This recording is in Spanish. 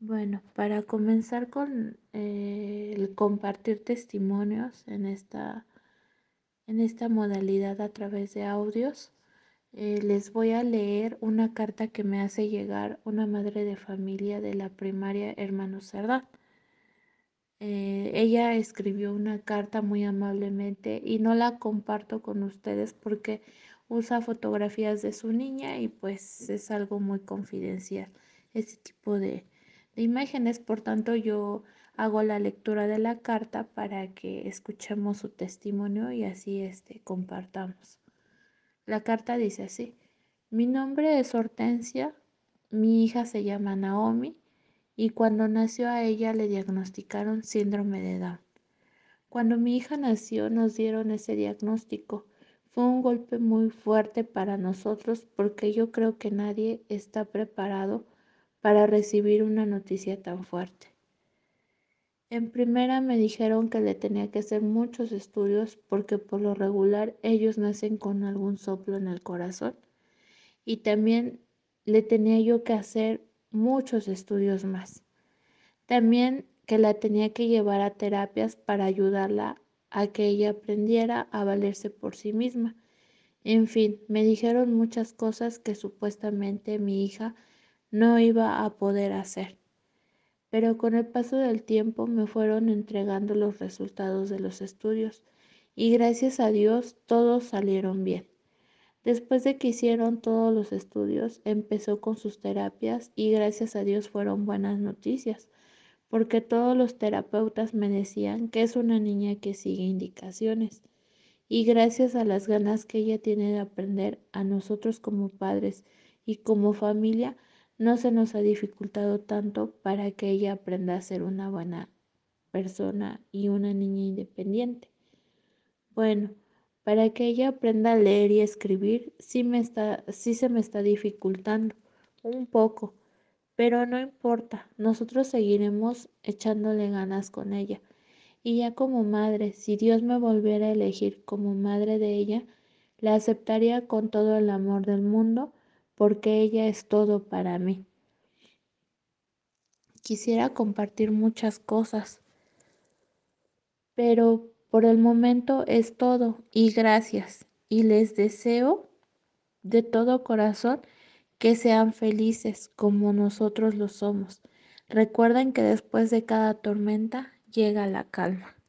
Bueno, para comenzar con eh, el compartir testimonios en esta, en esta modalidad a través de audios, eh, les voy a leer una carta que me hace llegar una madre de familia de la primaria Hermano Cerdán. Eh, ella escribió una carta muy amablemente y no la comparto con ustedes porque usa fotografías de su niña y pues es algo muy confidencial. Este tipo de, imágenes. Por tanto, yo hago la lectura de la carta para que escuchemos su testimonio y así este, compartamos. La carta dice así, mi nombre es Hortensia, mi hija se llama Naomi y cuando nació a ella le diagnosticaron síndrome de Down. Cuando mi hija nació nos dieron ese diagnóstico. Fue un golpe muy fuerte para nosotros porque yo creo que nadie está preparado para recibir una noticia tan fuerte. En primera me dijeron que le tenía que hacer muchos estudios porque por lo regular ellos nacen con algún soplo en el corazón y también le tenía yo que hacer muchos estudios más. También que la tenía que llevar a terapias para ayudarla a que ella aprendiera a valerse por sí misma. En fin, me dijeron muchas cosas que supuestamente mi hija no iba a poder hacer. Pero con el paso del tiempo me fueron entregando los resultados de los estudios y gracias a Dios todos salieron bien. Después de que hicieron todos los estudios, empezó con sus terapias y gracias a Dios fueron buenas noticias, porque todos los terapeutas me decían que es una niña que sigue indicaciones. Y gracias a las ganas que ella tiene de aprender, a nosotros como padres y como familia, no se nos ha dificultado tanto para que ella aprenda a ser una buena persona y una niña independiente. Bueno, para que ella aprenda a leer y escribir, sí, me está, sí se me está dificultando un poco, pero no importa, nosotros seguiremos echándole ganas con ella. Y ya como madre, si Dios me volviera a elegir como madre de ella, la aceptaría con todo el amor del mundo porque ella es todo para mí. Quisiera compartir muchas cosas, pero por el momento es todo y gracias. Y les deseo de todo corazón que sean felices como nosotros lo somos. Recuerden que después de cada tormenta llega la calma.